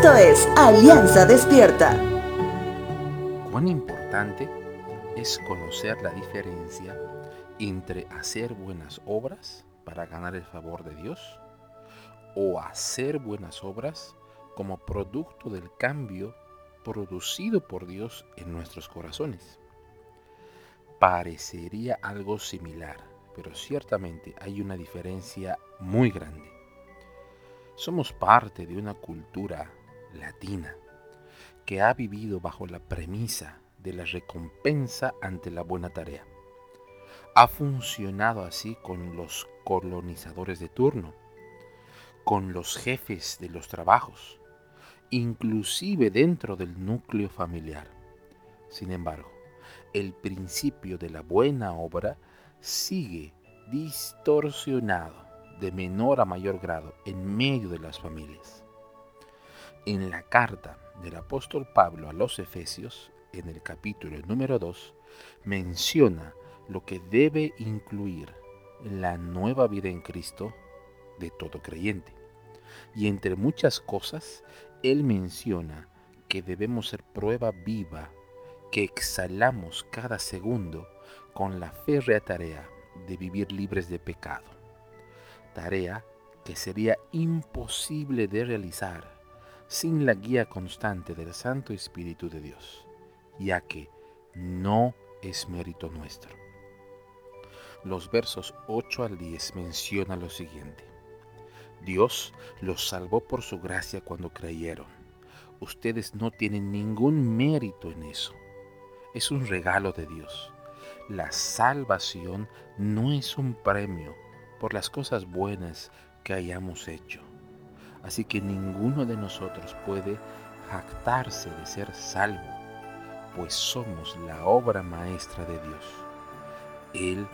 Esto es Alianza Despierta. Cuán importante es conocer la diferencia entre hacer buenas obras para ganar el favor de Dios o hacer buenas obras como producto del cambio producido por Dios en nuestros corazones. Parecería algo similar, pero ciertamente hay una diferencia muy grande. Somos parte de una cultura latina que ha vivido bajo la premisa de la recompensa ante la buena tarea. Ha funcionado así con los colonizadores de turno, con los jefes de los trabajos, inclusive dentro del núcleo familiar. Sin embargo, el principio de la buena obra sigue distorsionado de menor a mayor grado en medio de las familias. En la carta del apóstol Pablo a los Efesios, en el capítulo número 2, menciona lo que debe incluir la nueva vida en Cristo de todo creyente. Y entre muchas cosas, él menciona que debemos ser prueba viva que exhalamos cada segundo con la férrea tarea de vivir libres de pecado. Tarea que sería imposible de realizar sin la guía constante del Santo Espíritu de Dios, ya que no es mérito nuestro. Los versos 8 al 10 mencionan lo siguiente. Dios los salvó por su gracia cuando creyeron. Ustedes no tienen ningún mérito en eso. Es un regalo de Dios. La salvación no es un premio por las cosas buenas que hayamos hecho. Así que ninguno de nosotros puede jactarse de ser salvo, pues somos la obra maestra de Dios. Él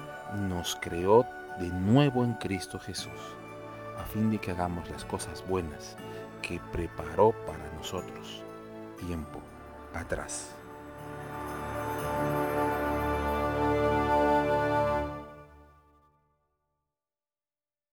nos creó de nuevo en Cristo Jesús a fin de que hagamos las cosas buenas que preparó para nosotros tiempo atrás.